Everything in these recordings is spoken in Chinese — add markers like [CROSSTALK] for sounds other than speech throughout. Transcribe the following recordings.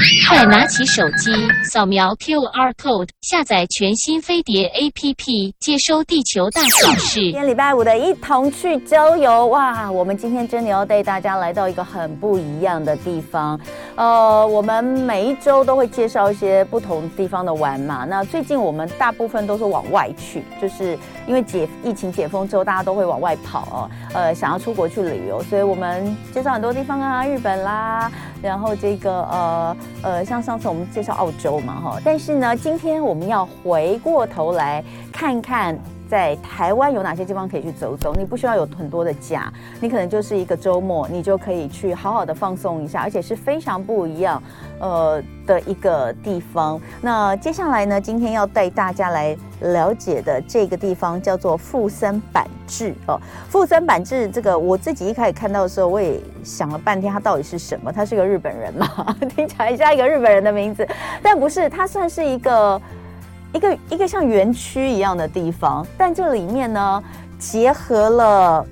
Yeah. 快拿起手机，扫描 QR code，下载全新飞碟 APP，接收地球大小事。今天礼拜五的一同去郊游哇！我们今天真的要带大家来到一个很不一样的地方。呃，我们每一周都会介绍一些不同地方的玩嘛。那最近我们大部分都是往外去，就是因为解疫情解封之后，大家都会往外跑哦。呃，想要出国去旅游，所以我们介绍很多地方啊，日本啦，然后这个呃呃，像上次我们介绍澳洲嘛哈。但是呢，今天我们要回过头来看看。在台湾有哪些地方可以去走走？你不需要有很多的假，你可能就是一个周末，你就可以去好好的放松一下，而且是非常不一样，呃的一个地方。那接下来呢，今天要带大家来了解的这个地方叫做富森板志哦。富森板志这个，我自己一开始看到的时候，我也想了半天，它到底是什么？他是个日本人嘛？[LAUGHS] 听起来像一个日本人的名字，但不是，它算是一个。一个一个像园区一样的地方，但这里面呢，结合了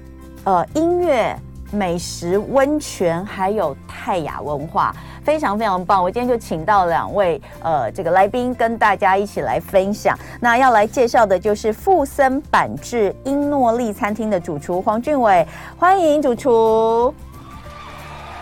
呃音乐、美食、温泉，还有泰雅文化，非常非常棒。我今天就请到两位呃这个来宾跟大家一起来分享。那要来介绍的就是富森板志英诺利餐厅的主厨黄俊伟，欢迎主厨。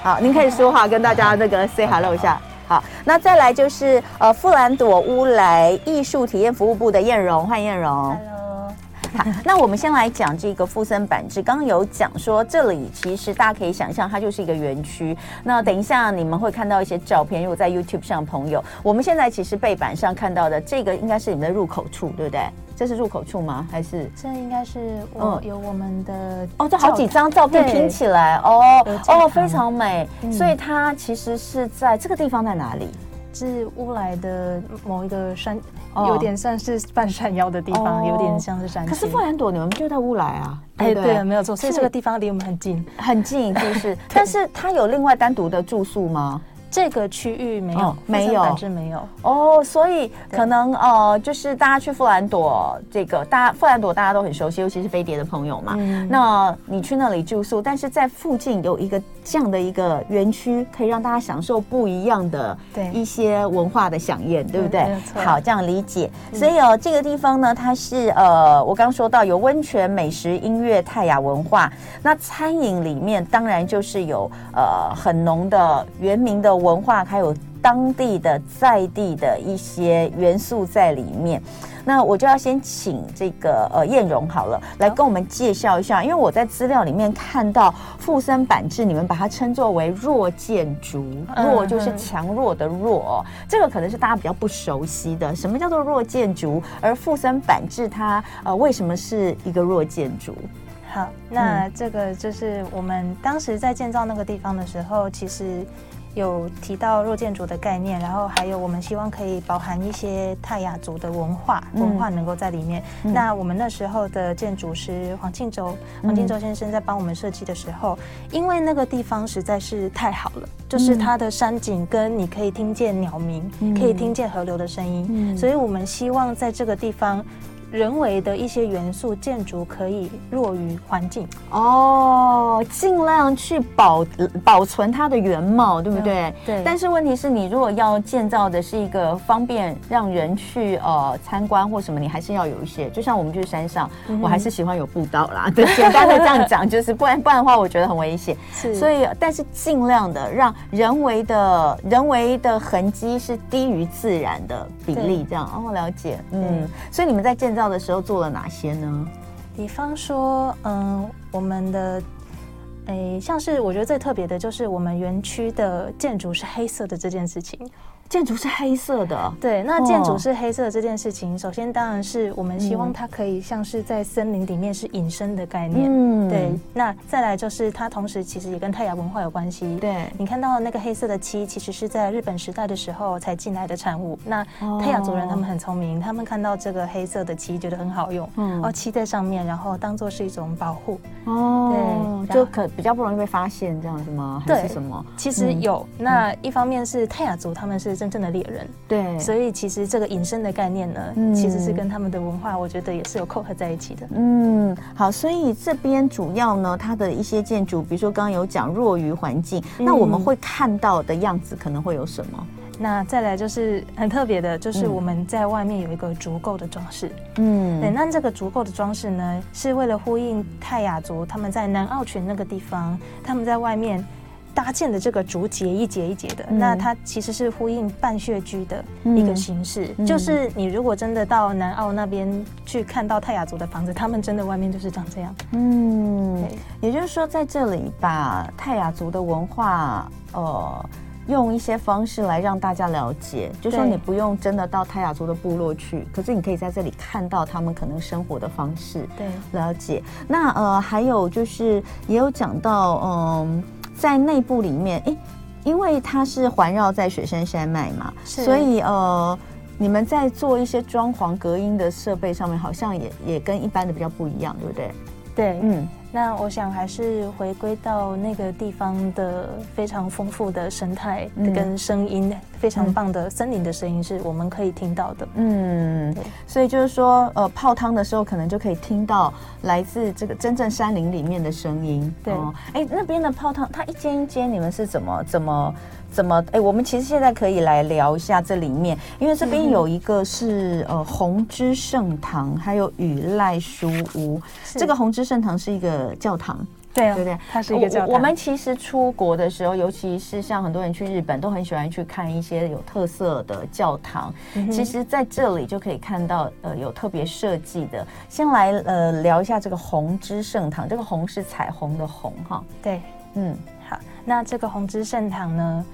好，您可以说话跟大家那个 say hello 一下。好，那再来就是呃富兰朵乌来艺术体验服务部的燕荣，欢迎晏蓉。Hello，好，那我们先来讲这个富森板制。刚刚有讲说这里其实大家可以想象，它就是一个园区。那等一下你们会看到一些照片，如果在 YouTube 上朋友，我们现在其实背板上看到的这个应该是你们的入口处，对不对？这是入口处吗？还是这应该是我有我们的哦，这好几张照片拼起来哦哦，非常美。所以它其实是在这个地方在哪里？是乌来的某一个山，有点像是半山腰的地方，有点像是山。可是富兰朵你们就在乌来啊？哎，对，没有错。所以这个地方离我们很近，很近，就是。[LAUGHS] 但是它有另外单独的住宿吗？这个区域没有，没有，板志没有哦，所以可能呃，就是大家去富兰朵，这个大家富兰朵大家都很熟悉，尤其是飞碟的朋友嘛。嗯、那你去那里住宿，但是在附近有一个这样的一个园区，可以让大家享受不一样的一些文化的飨宴，对，对不对？嗯、好，这样理解。所以哦，这个地方呢，它是呃，我刚说到有温泉、美食、音乐、泰雅文化。那餐饮里面当然就是有呃很浓的原民的。文化还有当地的在地的一些元素在里面，那我就要先请这个呃燕荣好了，来跟我们介绍一下，因为我在资料里面看到富森板制，你们把它称作为弱建筑，弱就是强弱的弱哦，这个可能是大家比较不熟悉的，什么叫做弱建筑？而富森板制它呃为什么是一个弱建筑？好，那这个就是我们当时在建造那个地方的时候，其实。有提到弱建筑的概念，然后还有我们希望可以包含一些泰雅族的文化，文化能够在里面。嗯、那我们那时候的建筑师黄庆洲，黄庆洲先生在帮我们设计的时候，因为那个地方实在是太好了，就是它的山景跟你可以听见鸟鸣，可以听见河流的声音，所以我们希望在这个地方。人为的一些元素，建筑可以弱于环境哦，尽量去保保存它的原貌，对不对？对。但是问题是你如果要建造的是一个方便让人去呃参观或什么，你还是要有一些，就像我们去山上，嗯、我还是喜欢有步道啦。[LAUGHS] 对，简单的这样讲，就是不然不然的话，我觉得很危险。是。所以，但是尽量的让人为的人为的痕迹是低于自然的比例，这样哦，了解。嗯。所以你们在建造。的时候做了哪些呢？比方说，嗯，我们的，诶，像是我觉得最特别的就是我们园区的建筑是黑色的这件事情。建筑是黑色的，对。那建筑是黑色的这件事情，首先当然是我们希望它可以像是在森林里面是隐身的概念，嗯，对。那再来就是它同时其实也跟泰雅文化有关系，对。你看到那个黑色的漆，其实是在日本时代的时候才进来的产物。那泰雅族人他们很聪明，他们看到这个黑色的漆觉得很好用，嗯，哦漆在上面，然后当做是一种保护，哦，对，就可比较不容易被发现这样子吗？还是什么？其实有。嗯、那一方面是泰雅族，他们是真正的猎人，对，所以其实这个隐身的概念呢，嗯、其实是跟他们的文化，我觉得也是有扣合在一起的。嗯，好，所以这边主要呢，它的一些建筑，比如说刚刚有讲弱于环境，嗯、那我们会看到的样子可能会有什么？那再来就是很特别的，就是我们在外面有一个足够的装饰。嗯，对，那这个足够的装饰呢，是为了呼应泰雅族他们在南澳群那个地方，他们在外面搭建的这个竹节一节一节的。嗯、那它其实是呼应半穴居的一个形式，嗯、就是你如果真的到南澳那边去看到泰雅族的房子，他们真的外面就是长这样。嗯，也就是说在这里把泰雅族的文化，呃。用一些方式来让大家了解，就说你不用真的到泰雅族的部落去，可是你可以在这里看到他们可能生活的方式，对，了解。那呃，还有就是也有讲到，嗯、呃，在内部里面，诶，因为它是环绕在雪山山脉嘛，所以呃，你们在做一些装潢隔音的设备上面，好像也也跟一般的比较不一样，对不对？对，嗯。那我想还是回归到那个地方的非常丰富的生态跟声音，嗯、非常棒的森林的声音是我们可以听到的。嗯，所以就是说，呃，泡汤的时候可能就可以听到来自这个真正山林里面的声音。对，哎、呃，那边的泡汤，它一间一间，你们是怎么怎么？怎么？哎，我们其实现在可以来聊一下这里面，因为这边有一个是呃红之圣堂，还有雨赖书屋。这个红之圣堂是一个教堂，对、哦、对不对？它是一个教堂。我，我们其实出国的时候，尤其是像很多人去日本，都很喜欢去看一些有特色的教堂。嗯、其实在这里就可以看到呃有特别设计的。先来呃聊一下这个红之圣堂，这个红是彩虹的红哈。对，嗯，好，那这个红之圣堂呢？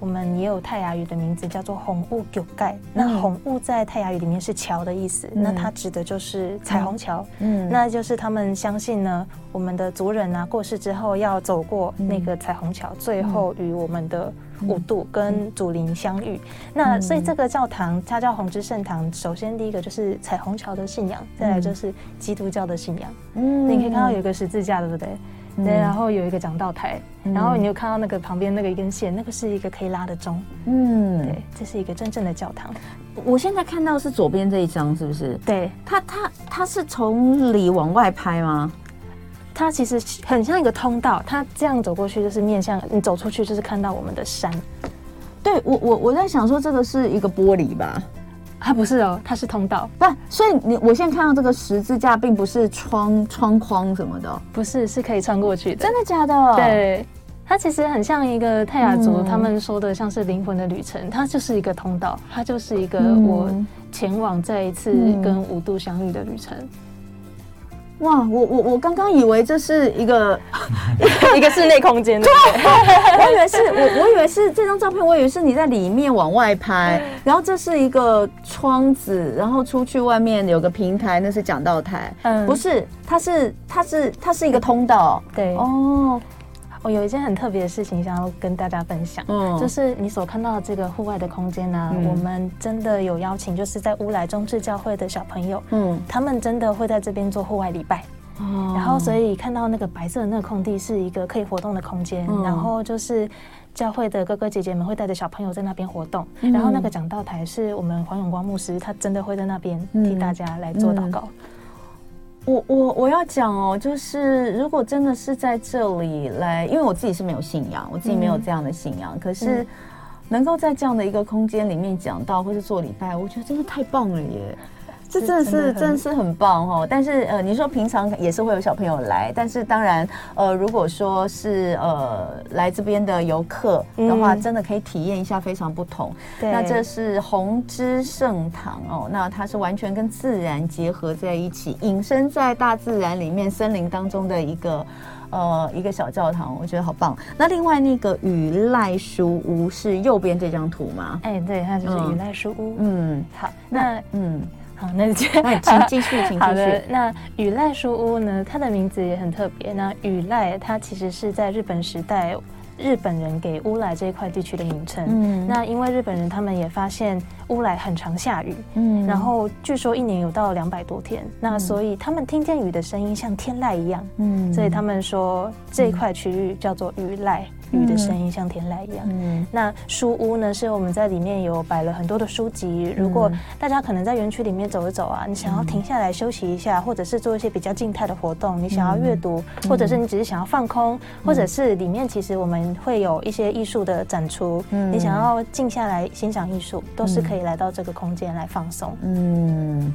我们也有泰雅语的名字，叫做红雾九盖。那红雾在泰雅语里面是桥的意思，嗯、那它指的就是彩虹桥。嗯，那就是他们相信呢，我们的族人啊过世之后要走过那个彩虹桥，嗯、最后与我们的五度跟祖灵相遇。嗯、那所以这个教堂它叫红之圣堂，首先第一个就是彩虹桥的信仰，再来就是基督教的信仰。嗯，你可以看到有一个十字架，对不对？对，然后有一个讲道台，嗯、然后你有看到那个旁边那个一根线，那个是一个可以拉的钟。嗯，对，这是一个真正的教堂。我现在看到是左边这一张，是不是？对，它它它是从里往外拍吗？它其实很像一个通道，它这样走过去就是面向你走出去就是看到我们的山。对，我我我在想说这个是一个玻璃吧。它不是哦，它是通道。不，所以你我现在看到这个十字架，并不是窗窗框什么的，不是，是可以穿过去的。真的假的？对，它其实很像一个泰雅族他们说的，像是灵魂的旅程。嗯、它就是一个通道，它就是一个我前往再一次跟五度相遇的旅程。哇，我我我刚刚以为这是一个 [LAUGHS] 一个室内空间，对，我以为是我我以为是这张照片，我以为是你在里面往外拍，然后这是一个窗子，然后出去外面有个平台，那是讲道台，嗯，不是，它是它是它是一个通道，对，哦。我有一件很特别的事情想要跟大家分享，嗯，就是你所看到的这个户外的空间呢、啊，嗯、我们真的有邀请，就是在乌来中智教会的小朋友，嗯，他们真的会在这边做户外礼拜，哦，然后所以看到那个白色的那个空地是一个可以活动的空间，嗯、然后就是教会的哥哥姐姐们会带着小朋友在那边活动，嗯、然后那个讲道台是我们黄永光牧师，他真的会在那边替大家来做祷告。我我我要讲哦，就是如果真的是在这里来，因为我自己是没有信仰，我自己没有这样的信仰，嗯、可是能够在这样的一个空间里面讲到或是做礼拜，我觉得真的太棒了耶。这真的是真的，是很棒哦，但是呃，你说平常也是会有小朋友来，但是当然呃，如果说是呃来这边的游客的话，嗯、真的可以体验一下非常不同。对那这是红之圣堂哦，那它是完全跟自然结合在一起，隐身在大自然里面森林当中的一个呃一个小教堂，我觉得好棒。那另外那个雨赖书屋是右边这张图吗？哎，对，它就是雨赖书屋。嗯，好，那嗯。好，那 [LAUGHS] 请继续，请继续。好的，那雨赖书屋呢？它的名字也很特别。那雨赖它其实是在日本时代日本人给乌来这一块地区的名称。嗯，那因为日本人他们也发现乌来很常下雨，嗯，然后据说一年有到两百多天，那所以他们听见雨的声音像天籁一样，嗯，所以他们说这一块区域叫做雨籁。雨的声音像天籁一样。嗯，那书屋呢，是我们在里面有摆了很多的书籍。如果大家可能在园区里面走一走啊，你想要停下来休息一下，或者是做一些比较静态的活动，你想要阅读，或者是你只是想要放空，或者是里面其实我们会有一些艺术的展出，你想要静下来欣赏艺术，都是可以来到这个空间来放松。嗯。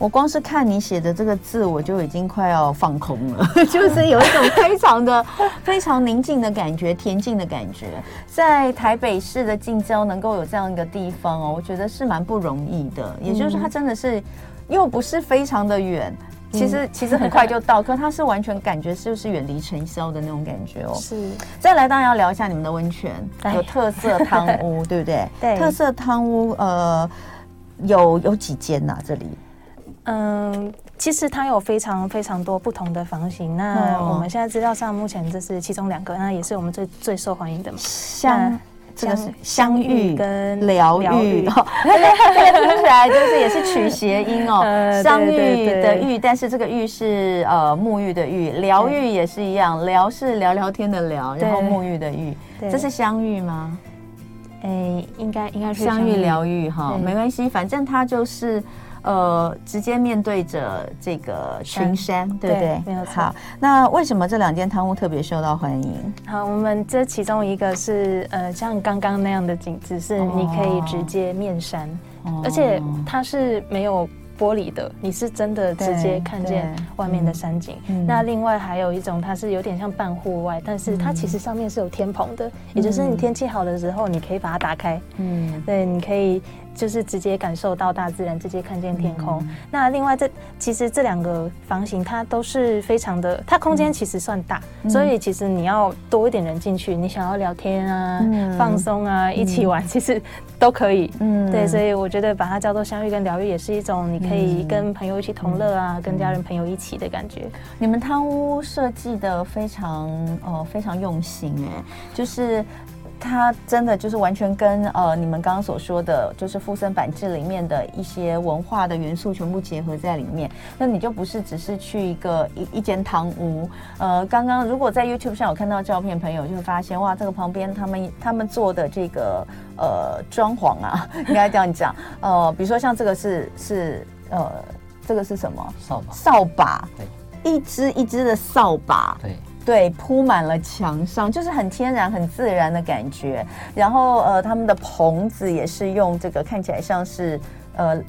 我光是看你写的这个字，我就已经快要放空了，[LAUGHS] 就是有一种非常的、[LAUGHS] 非常宁静的感觉，恬静的感觉。在台北市的近郊能够有这样一个地方哦，我觉得是蛮不容易的。也就是说，它真的是又不是非常的远，其实其实很快就到，[LAUGHS] 可它是完全感觉就是远离尘嚣的那种感觉哦。是。再来，当然要聊一下你们的温泉，有特色汤屋，对不对？对。特色汤屋，呃，有有几间呐？这里？嗯，其实它有非常非常多不同的房型。那我们现在资料上目前这是其中两个，那也是我们最最受欢迎的嘛。像，这个是相遇跟疗愈，这个 [LAUGHS] [LAUGHS] 听起来就是也是取谐音哦。[LAUGHS] 相遇的遇，但是这个遇是呃沐浴的浴，疗愈也是一样，疗是聊聊天的聊，然后沐浴的浴，这是相遇吗？哎，应该应该是相遇疗愈哈，没关系，反正它就是。呃，直接面对着这个群山，对不对？没有错。好，那为什么这两间汤屋特别受到欢迎？好，我们这其中一个是呃，像刚刚那样的景致，是你可以直接面山，哦、而且它是没有。玻璃的，你是真的直接看见外面的山景。嗯、那另外还有一种，它是有点像半户外，但是它其实上面是有天棚的，嗯、也就是你天气好的时候，你可以把它打开。嗯，对，你可以就是直接感受到大自然，直接看见天空。嗯、那另外这其实这两个房型，它都是非常的，它空间其实算大，嗯、所以其实你要多一点人进去，你想要聊天啊、嗯、放松啊、一起玩，其实都可以。嗯，对，所以我觉得把它叫做相遇跟疗愈，也是一种你。可以跟朋友一起同乐啊，嗯、跟家人朋友一起的感觉。你们汤屋设计的非常呃非常用心哎，就是它真的就是完全跟呃你们刚刚所说的，就是附身板制里面的一些文化的元素全部结合在里面。那你就不是只是去一个一一间堂屋。呃，刚刚如果在 YouTube 上有看到照片，朋友就会发现哇，这个旁边他们他们做的这个呃装潢啊，应该这样讲。呃，比如说像这个是是。呃，这个是什么？扫把。扫把，对，一支一支的扫把，对对，铺满了墙上，就是很天然、很自然的感觉。然后呃，他们的棚子也是用这个看起来像是呃，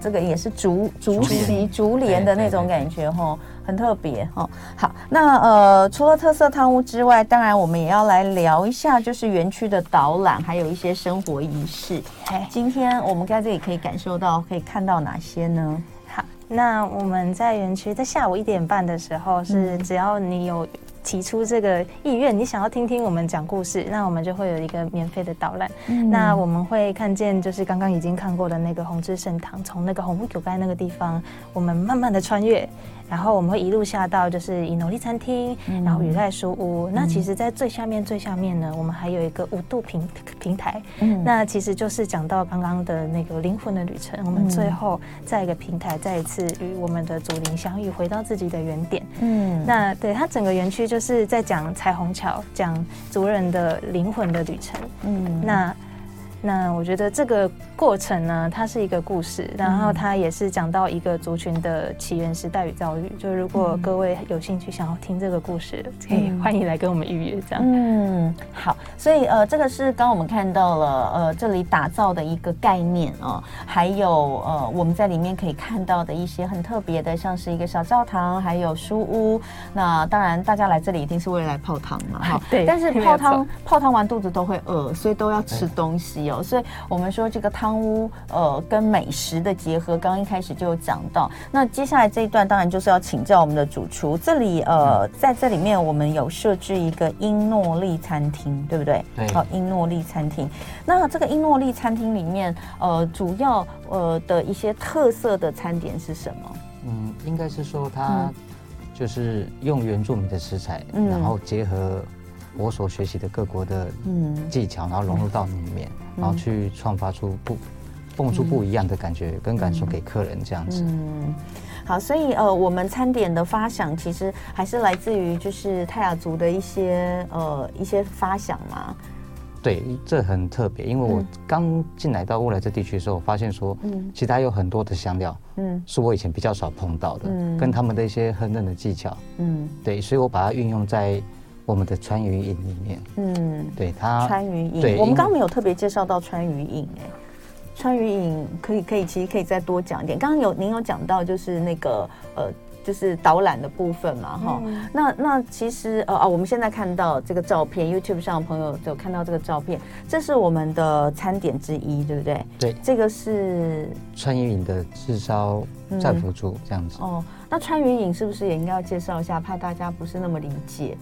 这个也是竹竹席竹帘的那种感觉哈，很特别哈。好，那呃，除了特色汤屋之外，当然我们也要来聊一下，就是园区的导览，还有一些生活仪式。今天我们在这里可以感受到，可以看到哪些呢？好，那我们在园区在下午一点半的时候，是只要你有提出这个意愿，你想要听听我们讲故事，那我们就会有一个免费的导览。嗯、那我们会看见，就是刚刚已经看过的那个红之圣堂，从那个红木九街那个地方，我们慢慢的穿越。然后我们会一路下到就是以诺丽餐厅，嗯、然后雨籁书屋。嗯、那其实，在最下面最下面呢，我们还有一个五度平平台。嗯，那其实就是讲到刚刚的那个灵魂的旅程。嗯、我们最后在一个平台，再一次与我们的祖灵相遇，回到自己的原点。嗯，那对它整个园区就是在讲彩虹桥，讲族人的灵魂的旅程。嗯，那。那我觉得这个过程呢，它是一个故事，然后它也是讲到一个族群的起源时代与遭遇。就如果各位有兴趣想要听这个故事，可以欢迎来跟我们预约这样。嗯，好，所以呃，这个是刚刚我们看到了呃，这里打造的一个概念哦，还有呃，我们在里面可以看到的一些很特别的，像是一个小教堂，还有书屋。那当然，大家来这里一定是为了来泡汤嘛，哈。[LAUGHS] 对。但是泡汤泡汤完肚子都会饿，所以都要吃东西。有，所以我们说这个汤屋，呃，跟美食的结合，刚刚一开始就有讲到。那接下来这一段，当然就是要请教我们的主厨。这里，呃，在这里面，我们有设置一个英诺利餐厅，对不对？对。好，英诺利餐厅。那这个英诺利餐厅里面，呃，主要呃的一些特色的餐点是什么？嗯，应该是说它就是用原住民的食材，嗯、然后结合。我所学习的各国的嗯。技巧，然后融入到里面，嗯、然后去创发出不蹦出不一样的感觉跟感受给客人这样子。嗯，好，所以呃，我们餐点的发想其实还是来自于就是泰雅族的一些呃一些发想嘛。对，这很特别，因为我刚进来到乌来这地区的时候，我发现说，嗯，其实它有很多的香料，嗯，是我以前比较少碰到的，嗯，跟他们的一些烹饪的技巧，嗯，对，所以我把它运用在我们的川渝影里面，嗯，对它川渝影，我们刚刚没有特别介绍到川渝影，哎，川渝影可以可以，其实可以再多讲一点。刚刚有您有讲到就是那个呃。就是导览的部分嘛，哈、嗯，那那其实呃啊，我们现在看到这个照片，YouTube 上的朋友有看到这个照片，这是我们的餐点之一，对不对？对，这个是川渝影的炙烧战斧猪这样子。哦，那川渝影是不是也应该要介绍一下，怕大家不是那么理解？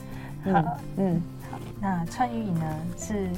好，嗯，好，那川渝饮呢是。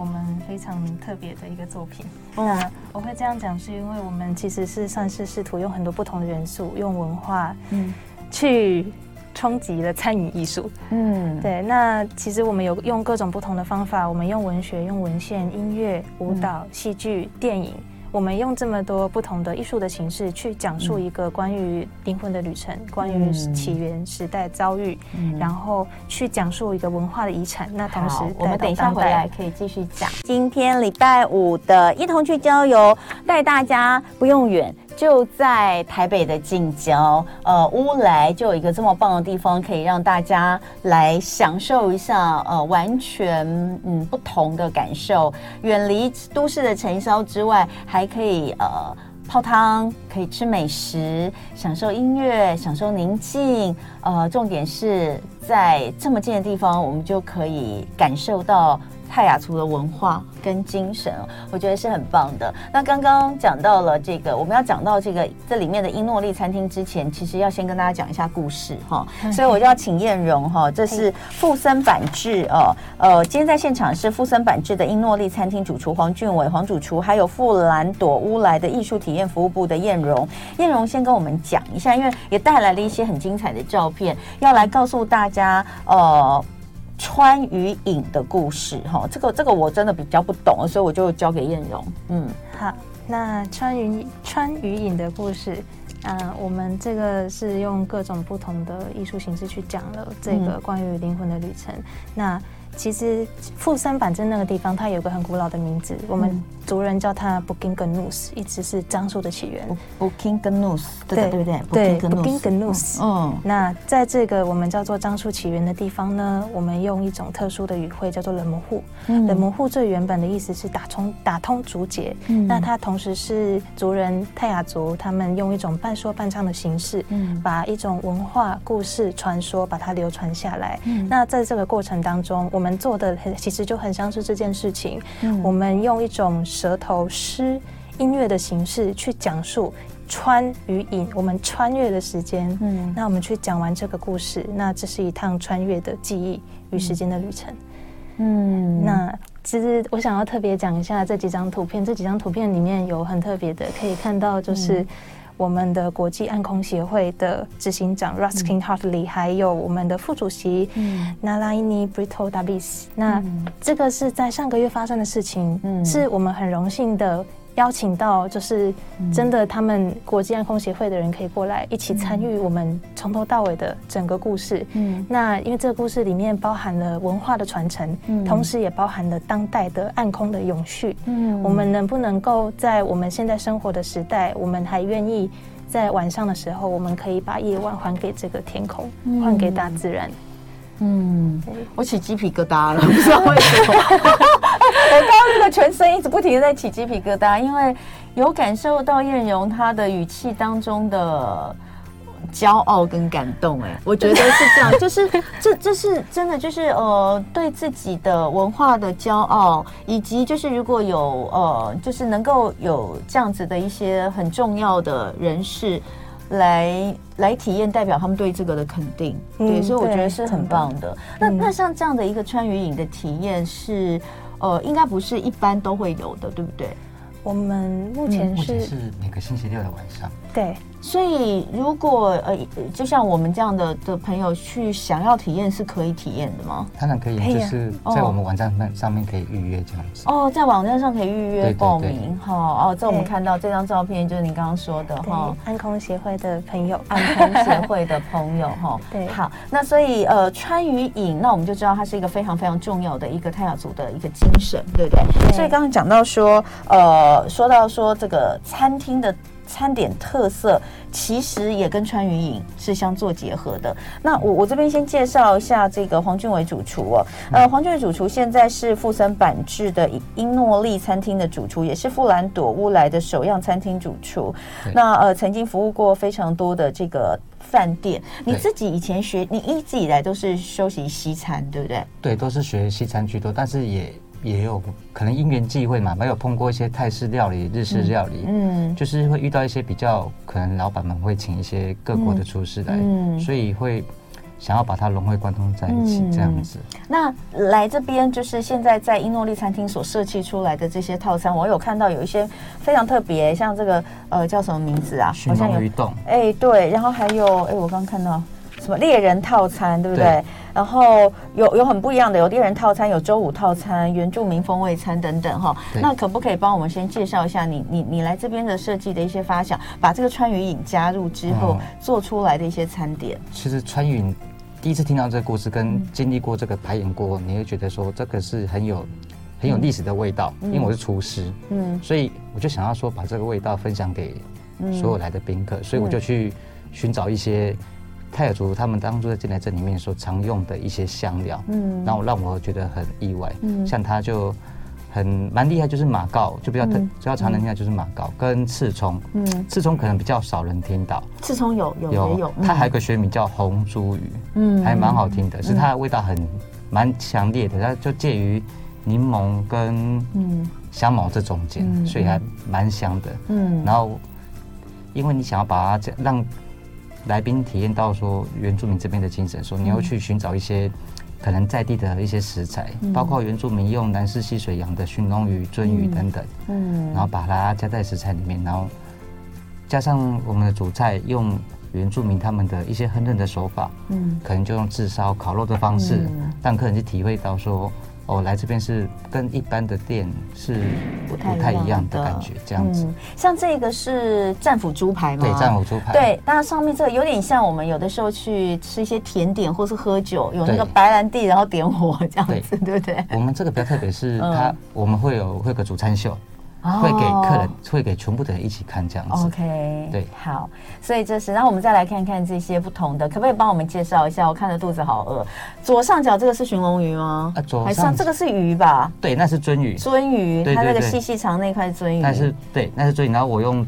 我们非常特别的一个作品。那我会这样讲，是因为我们其实是算是试图用很多不同的元素，用文化，嗯，去冲击了餐饮艺术。嗯，对。那其实我们有用各种不同的方法，我们用文学、用文献、音乐、舞蹈、戏剧、电影。我们用这么多不同的艺术的形式去讲述一个关于灵魂的旅程，关于起源、时代遭遇，然后去讲述一个文化的遗产。那同时，我们等一下回来可以继续讲。今天礼拜五的一同去郊游，带大家不用远。就在台北的近郊，呃，乌来就有一个这么棒的地方，可以让大家来享受一下，呃，完全嗯不同的感受，远离都市的尘嚣之外，还可以呃泡汤，可以吃美食，享受音乐，享受宁静，呃，重点是在这么近的地方，我们就可以感受到。泰雅族的文化跟精神，我觉得是很棒的。那刚刚讲到了这个，我们要讲到这个这里面的英诺利餐厅之前，其实要先跟大家讲一下故事哈。[LAUGHS] 所以我就要请晏榕哈，这是富森板制哦。呃，今天在现场是富森板制的英诺利餐厅主厨黄俊伟黄主厨，还有富兰朵乌来的艺术体验服务部的晏榕。晏榕先跟我们讲一下，因为也带来了一些很精彩的照片，要来告诉大家呃。川渝影的故事，哈，这个这个我真的比较不懂，所以我就交给燕荣。嗯，好，那川渝川渝影的故事，嗯、呃，我们这个是用各种不同的艺术形式去讲了这个关于灵魂的旅程。嗯、那其实富山板镇那个地方，它有个很古老的名字，我们族人叫它 Bukingenus，一直是樟树的起源。Bukingenus，对对对对，Bukingenus。嗯，那在这个我们叫做樟树起源的地方呢，我们用一种特殊的语汇叫做冷模糊。冷模糊最原本的意思是打通打通竹节，那它同时是族人泰雅族，他们用一种半说半唱的形式，把一种文化故事传说把它流传下来。那在这个过程当中，我们做的很，其实就很像是这件事情。嗯，我们用一种舌头诗音乐的形式去讲述穿与隐，我们穿越的时间。嗯，那我们去讲完这个故事，那这是一趟穿越的记忆与时间的旅程。嗯，那其实我想要特别讲一下这几张图片，这几张图片里面有很特别的，可以看到就是。我们的国际暗空协会的执行长 Ruskin Hartley，还有我们的副主席 Nalaini Brito Davis。那这个是在上个月发生的事情，是我们很荣幸的。邀请到就是真的，他们国际暗空协会的人可以过来一起参与我们从头到尾的整个故事。嗯，那因为这个故事里面包含了文化的传承，嗯，同时也包含了当代的暗空的永续。嗯，我们能不能够在我们现在生活的时代，我们还愿意在晚上的时候，我们可以把夜晚还给这个天空，还给大自然。嗯，我起鸡皮疙瘩了，[LAUGHS] 不知道为什么。[LAUGHS] 我刚刚那个全身一直不停的在起鸡皮疙瘩，因为有感受到艳荣他的语气当中的骄傲跟感动。哎，我觉得是这样，[LAUGHS] 就是这这是真的，就是呃对自己的文化的骄傲，以及就是如果有呃就是能够有这样子的一些很重要的人士。来来体验，代表他们对这个的肯定，嗯、对，所以我觉得是很棒的。那那像这样的一个穿云影的体验是，呃，应该不是一般都会有的，对不对？我们目前是、嗯、是每个星期六的晚上。对，所以如果呃，就像我们这样的的朋友去想要体验，是可以体验的吗？当然可以，就是在我们网站上上面可以预约这样子。哦，在网站上可以预约报名哈。哦，这我们看到这张照片，就是你刚刚说的哈，安空协会的朋友，安空协会的朋友哈。[LAUGHS] 对，好，那所以呃，川渝影，那我们就知道它是一个非常非常重要的一个泰雅族的一个精神，对不对？对，所以刚刚讲到说，呃，说到说这个餐厅的。餐点特色其实也跟川云影是相做结合的。那我我这边先介绍一下这个黄俊伟主厨哦。呃，黄俊伟主厨现在是富森板制的英诺利餐厅的主厨，也是富兰朵乌来的首样餐厅主厨。那呃，曾经服务过非常多的这个饭店。你自己以前学，你一直以来都是修习西餐，对不对？对，都是学西餐居多，但是也。也有可能因缘际会嘛，没有碰过一些泰式料理、日式料理，嗯，就是会遇到一些比较可能老板们会请一些各国的厨师来，嗯，所以会想要把它融会贯通在一起这样子。嗯、那来这边就是现在在英诺利餐厅所设计出来的这些套餐，我有看到有一些非常特别，像这个呃叫什么名字啊？好像有一栋，哎、欸、对，然后还有哎、欸、我刚看到。什么猎人套餐，对不对？对，然后有有很不一样的，有猎人套餐，有周五套餐，原住民风味餐等等哈。那可不可以帮我们先介绍一下你你你来这边的设计的一些发想，把这个川渝影加入之后做出来的一些餐点？嗯、其实川渝影第一次听到这个故事，跟经历过这个排演过，你会觉得说这个是很有很有历史的味道。嗯、因为我是厨师，嗯，所以我就想要说把这个味道分享给所有来的宾客，嗯、所以我就去寻找一些。泰雅族他们当初在进来这里面所常用的一些香料，嗯，然后让我觉得很意外，嗯，像它就很蛮厉害，就是马告，就比较特，比较常人听到就是马告跟刺葱，嗯，刺葱可能比较少人听到，刺葱有有有，有它还有个学名叫红茱萸，嗯，还蛮好听的，是它的味道很蛮强烈的，它就介于柠檬跟嗯。香茅这中间，所以还蛮香的，嗯，然后因为你想要把它这让。来宾体验到说原住民这边的精神，说你要去寻找一些可能在地的一些食材，嗯、包括原住民用南势溪水养的鲟龙鱼、鳟鱼等等，嗯，然后把它加在食材里面，然后加上我们的主菜用原住民他们的一些烹饪的手法，嗯，可能就用炙烧、烤肉的方式，嗯、让客人去体会到说。哦，来这边是跟一般的店是不太一样的感觉，这样子。嗯，像这个是战斧猪排吗？对，战斧猪排。对，那上面这个有点像我们有的时候去吃一些甜点或是喝酒，有那个白兰地，然后点火这样子，对不对？我们这个比较特别，是它我们会有会有个主餐秀。会给客人，会给全部的人一起看这样子。OK，对，好，所以这是，然后我们再来看看这些不同的，可不可以帮我们介绍一下？我看着肚子好饿。左上角这个是寻龙鱼吗？啊，左上这个是鱼吧？对，那是鳟鱼。鳟鱼，它那个细细长那块鳟鱼。那是对，那是鳟鱼。然后我用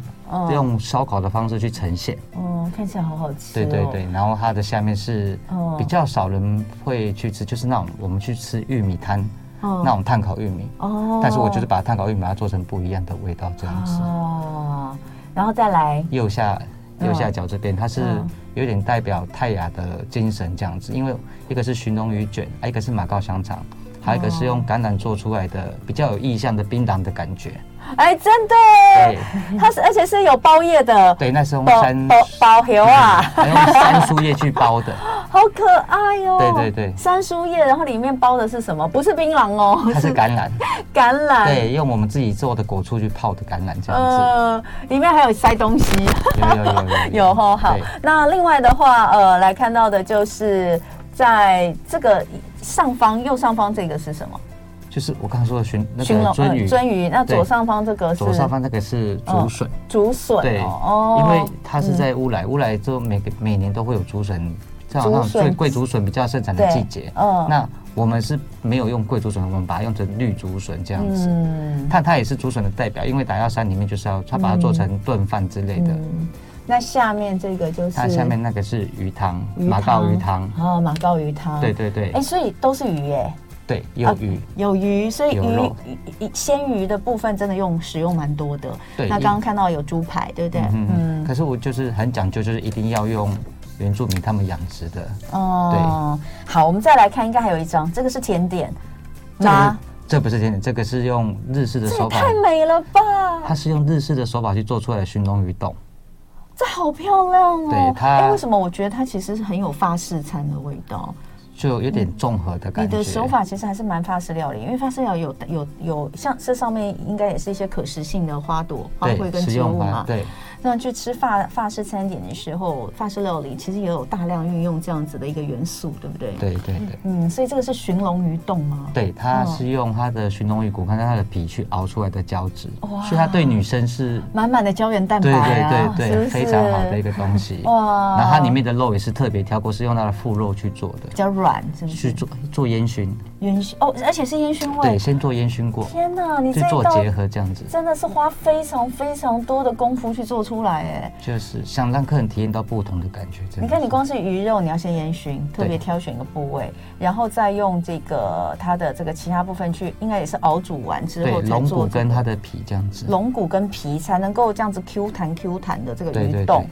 用烧烤的方式去呈现。哦，看起来好好吃。对对对，然后它的下面是比较少人会去吃，就是那种我们去吃玉米摊。那种炭烤玉米。哦，但是我就是把炭烤玉米把它做成不一样的味道这样子。哦，然后再来。右下右下角这边，它是有点代表泰雅的精神这样子，因为一个是寻龙鱼卷，一个是马告香肠，还有一个是用橄榄做出来的比较有意象的槟榔的感觉。哎，真的，对，它是而且是有包叶的，对，那是用山包包油啊，[LAUGHS] 用山树叶去包的，[LAUGHS] 好可爱哟。对对对，山树叶，然后里面包的是什么？不是槟榔哦，它是橄榄，[LAUGHS] 橄榄，对，用我们自己做的果醋去泡的橄榄这样子，呃，里面还有塞东西，有有有有有。哈，好，那另外的话，呃，来看到的就是在这个上方右上方这个是什么？就是我刚刚说的鲟那个鳟鱼，鱒鱼。那左上方这个是左上方那个是竹笋，竹笋。对哦，因为它是在乌来，乌来之后每个每年都会有竹笋，正好那种最贵竹笋比较盛产的季节。嗯，那我们是没有用贵竹笋，我们把它用成绿竹笋这样子。嗯，它它也是竹笋的代表，因为打药山里面就是要它把它做成炖饭之类的。那下面这个就是它下面那个是鱼汤，马告鱼汤。哦，马告鱼汤。对对对。哎，所以都是鱼哎。对，有鱼，啊、有鱼，所以鱼鱼鲜鱼的部分真的用使用蛮多的。对，那刚刚看到有猪排，对不对？嗯，嗯，可是我就是很讲究，就是一定要用原住民他们养殖的。哦，对。好，我们再来看，应该还有一张，这个是甜点。那这不是甜点，这个是用日式的手法，太美了吧！它是用日式的手法去做出来的熏龙鱼冻，这好漂亮哦。对它，哎，为什么我觉得它其实是很有法式餐的味道？就有点综合的感觉。你的手法其实还是蛮法式料理，因为法式料理有有有像这上面应该也是一些可食性的花朵、花卉跟植物嘛。对。那去吃法法式餐点的时候，法式料理其实也有大量运用这样子的一个元素，对不对？对对对。嗯，所以这个是寻龙鱼冻吗？对，它是用它的寻龙鱼骨，看到它的皮去熬出来的胶质，所以它对女生是满满的胶原蛋白啊，对对对对，非常好的一个东西。哇！然后它里面的肉也是特别挑过，是用它的腹肉去做的，比较软，是不是？去做做烟熏。烟熏哦，而且是烟熏味。对，先做烟熏过。天哪，你去做结合这样子，真的是花非常非常多的功夫去做出来，哎。就是想让客人体验到不同的感觉。你看，你光是鱼肉，你要先烟熏，特别挑选一个部位，然后再用这个它的这个其他部分去，应该也是熬煮完之后，龙骨跟它的皮这样子，龙骨跟皮才能够这样子 Q 弹 Q 弹的这个鱼冻。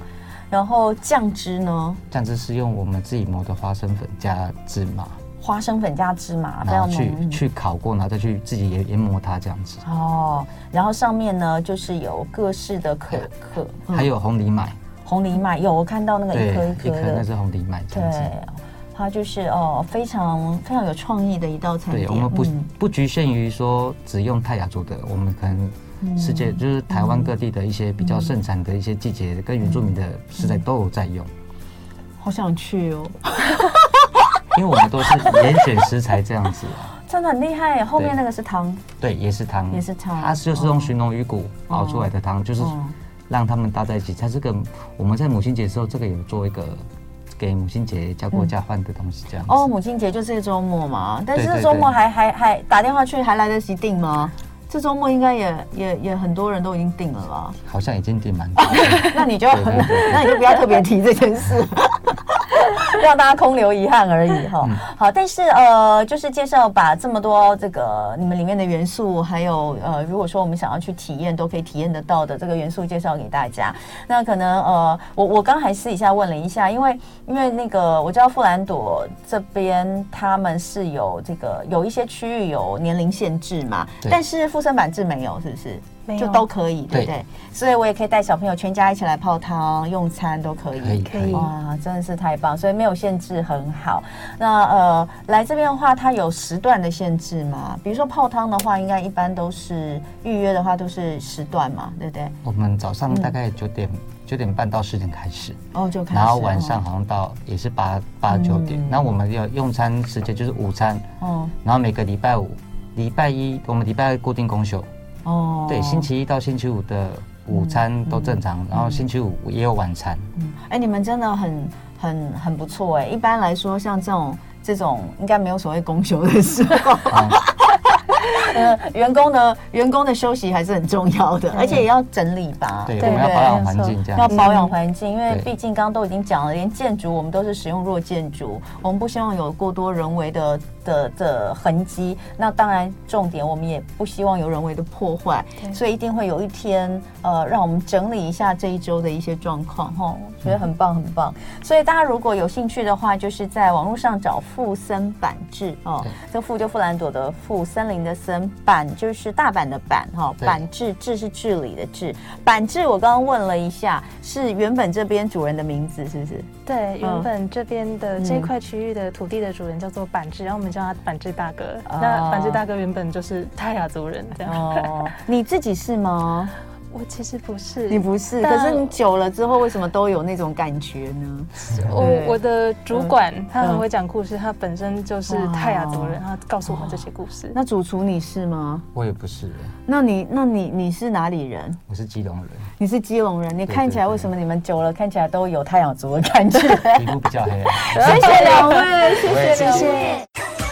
然后酱汁呢？酱汁是用我们自己磨的花生粉加芝麻。花生粉加芝麻，然后去去烤过，然后再去自己研研磨它这样子。哦，然后上面呢就是有各式的可可，还有红藜麦。红藜麦有我看到那个一颗一颗的，那是红藜麦。对，它就是哦，非常非常有创意的一道菜。对，我们不不局限于说只用泰雅族的，我们可能世界就是台湾各地的一些比较盛产的一些季节跟原住民的食材都有在用。好想去哦。[LAUGHS] 因为我们都是严选食材这样子，[LAUGHS] 真的很厉害。后面那个是汤，对，也是汤，也是汤。它就是用熏龙鱼骨熬出来的汤，就是让他们搭在一起。它这个我们在母亲节的时候，这个有做一个给母亲节加过加饭的东西，这样。哦，母亲节就是这周末嘛，但是这周末还还还打电话去还来得及订吗？这周末应该也也也很多人都已经订了吧？好像已经订满了。[LAUGHS] 那你就那你就不要特别提这件事。[LAUGHS] 让大家空留遗憾而已哈。好，但是呃，就是介绍把这么多这个你们里面的元素，还有呃，如果说我们想要去体验，都可以体验得到的这个元素介绍给大家。那可能呃，我我刚还私底下问了一下，因为因为那个我知道富兰朵这边他们是有这个有一些区域有年龄限制嘛，但是附生板制没有，是不是？就都可以，对不对？所以我也可以带小朋友全家一起来泡汤、用餐都可以，可以，可以。哇，真的是太棒！所以没有限制，很好。那呃，来这边的话，它有时段的限制吗？比如说泡汤的话，应该一般都是预约的话都是时段嘛，对不对？我们早上大概九点九、嗯、点半到十点开始，哦，就开始。然后晚上好像到也是八八九点。那、嗯、我们要用餐时间就是午餐，哦。然后每个礼拜五、礼拜一，我们礼拜二固定公休。哦，对，星期一到星期五的午餐都正常，然后星期五也有晚餐。嗯，哎、欸，你们真的很很很不错哎。一般来说，像这种这种应该没有所谓公休的时候。嗯呃，员工的员工的休息还是很重要的，而且也要整理吧。对，我们要保养环境，这样要保养环境，因为毕竟刚刚都已经讲了，连建筑我们都是使用弱建筑，我们不希望有过多人为的的的痕迹。那当然，重点我们也不希望有人为的破坏，所以一定会有一天，呃，让我们整理一下这一周的一些状况，哈，觉得很棒很棒。所以大家如果有兴趣的话，就是在网络上找富森板制哦，这富就富兰朵的富，森林的森。板就是大阪的板哈，板治治是治理的治，板治我刚刚问了一下，是原本这边主人的名字是不是？对，原本这边的这块区域的土地的主人叫做板治，然后我们叫他板治大哥。那板治大哥原本就是泰雅族人，这样。哦，[LAUGHS] 你自己是吗？我其实不是，你不是，可是你久了之后，为什么都有那种感觉呢？我我的主管他很会讲故事，他本身就是泰雅族人，他告诉我们这些故事。那主厨你是吗？我也不是。那你那你你是哪里人？我是基隆人。你是基隆人，你看起来为什么你们久了看起来都有泰雅族的感觉？[LAUGHS] 皮肤比较黑。[LAUGHS] 谢谢两位，谢谢两位。